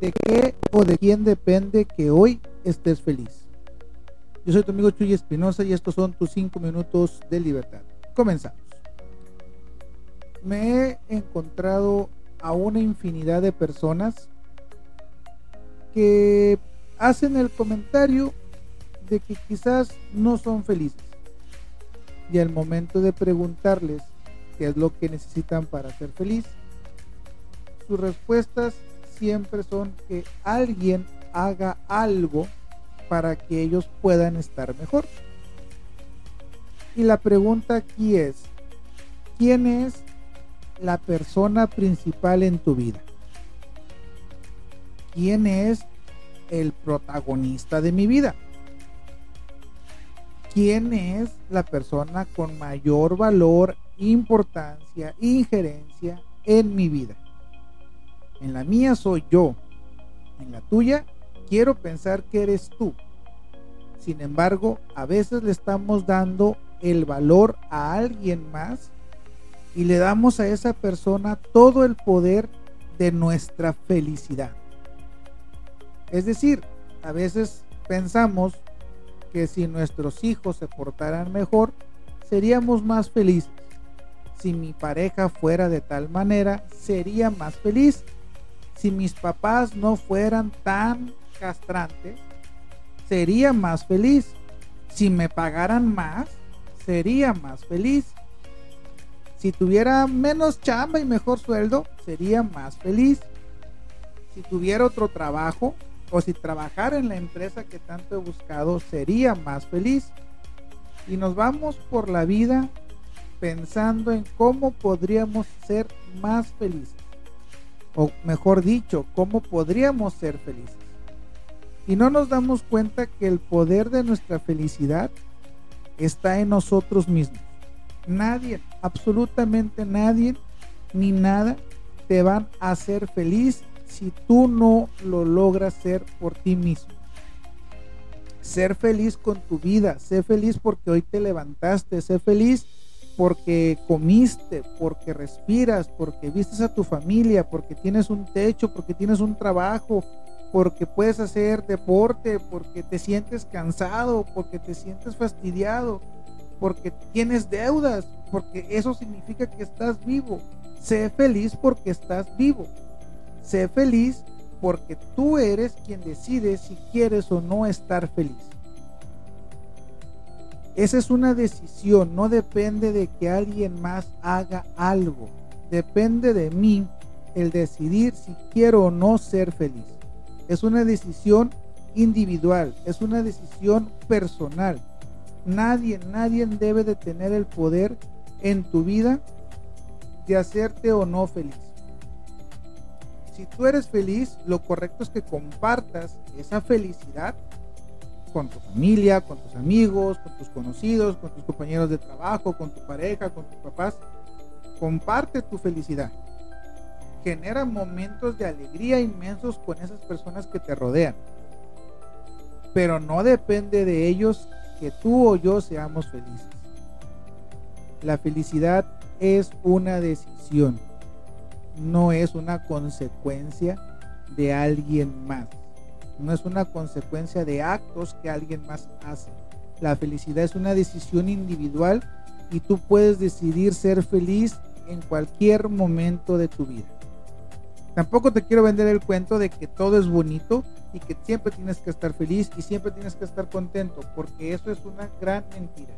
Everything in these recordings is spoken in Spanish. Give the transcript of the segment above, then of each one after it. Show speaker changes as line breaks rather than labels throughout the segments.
¿De qué o de quién depende que hoy estés feliz? Yo soy tu amigo Chuy Espinosa y estos son tus 5 minutos de libertad. Comenzamos. Me he encontrado a una infinidad de personas que hacen el comentario de que quizás no son felices. Y al momento de preguntarles qué es lo que necesitan para ser feliz, sus respuestas siempre son que alguien haga algo para que ellos puedan estar mejor. Y la pregunta aquí es, ¿quién es la persona principal en tu vida? ¿Quién es el protagonista de mi vida? ¿Quién es la persona con mayor valor, importancia, injerencia en mi vida? En la mía soy yo. En la tuya quiero pensar que eres tú. Sin embargo, a veces le estamos dando el valor a alguien más y le damos a esa persona todo el poder de nuestra felicidad. Es decir, a veces pensamos que si nuestros hijos se portaran mejor, seríamos más felices. Si mi pareja fuera de tal manera, sería más feliz. Si mis papás no fueran tan castrantes, sería más feliz. Si me pagaran más, sería más feliz. Si tuviera menos chamba y mejor sueldo, sería más feliz. Si tuviera otro trabajo o si trabajara en la empresa que tanto he buscado, sería más feliz. Y nos vamos por la vida pensando en cómo podríamos ser más felices. O mejor dicho, cómo podríamos ser felices. Y no nos damos cuenta que el poder de nuestra felicidad está en nosotros mismos. Nadie, absolutamente nadie, ni nada te van a hacer feliz si tú no lo logras ser por ti mismo. Ser feliz con tu vida, sé feliz porque hoy te levantaste, sé feliz porque comiste, porque respiras, porque vistes a tu familia, porque tienes un techo, porque tienes un trabajo, porque puedes hacer deporte, porque te sientes cansado, porque te sientes fastidiado, porque tienes deudas, porque eso significa que estás vivo. Sé feliz porque estás vivo. Sé feliz porque tú eres quien decide si quieres o no estar feliz. Esa es una decisión, no depende de que alguien más haga algo. Depende de mí el decidir si quiero o no ser feliz. Es una decisión individual, es una decisión personal. Nadie, nadie debe de tener el poder en tu vida de hacerte o no feliz. Si tú eres feliz, lo correcto es que compartas esa felicidad con tu familia, con tus amigos, con tus conocidos, con tus compañeros de trabajo, con tu pareja, con tus papás. Comparte tu felicidad genera momentos de alegría inmensos con esas personas que te rodean. Pero no depende de ellos que tú o yo seamos felices. La felicidad es una decisión, no es una consecuencia de alguien más. No es una consecuencia de actos que alguien más hace. La felicidad es una decisión individual y tú puedes decidir ser feliz en cualquier momento de tu vida. Tampoco te quiero vender el cuento de que todo es bonito y que siempre tienes que estar feliz y siempre tienes que estar contento, porque eso es una gran mentira.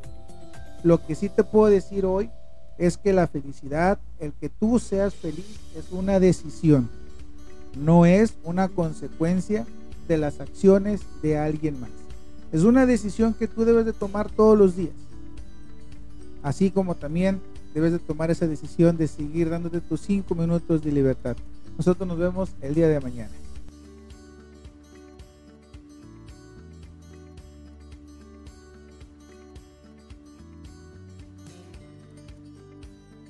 Lo que sí te puedo decir hoy es que la felicidad, el que tú seas feliz, es una decisión, no es una consecuencia de las acciones de alguien más. Es una decisión que tú debes de tomar todos los días. Así como también debes de tomar esa decisión de seguir dándote tus cinco minutos de libertad. Nosotros nos vemos el día de mañana.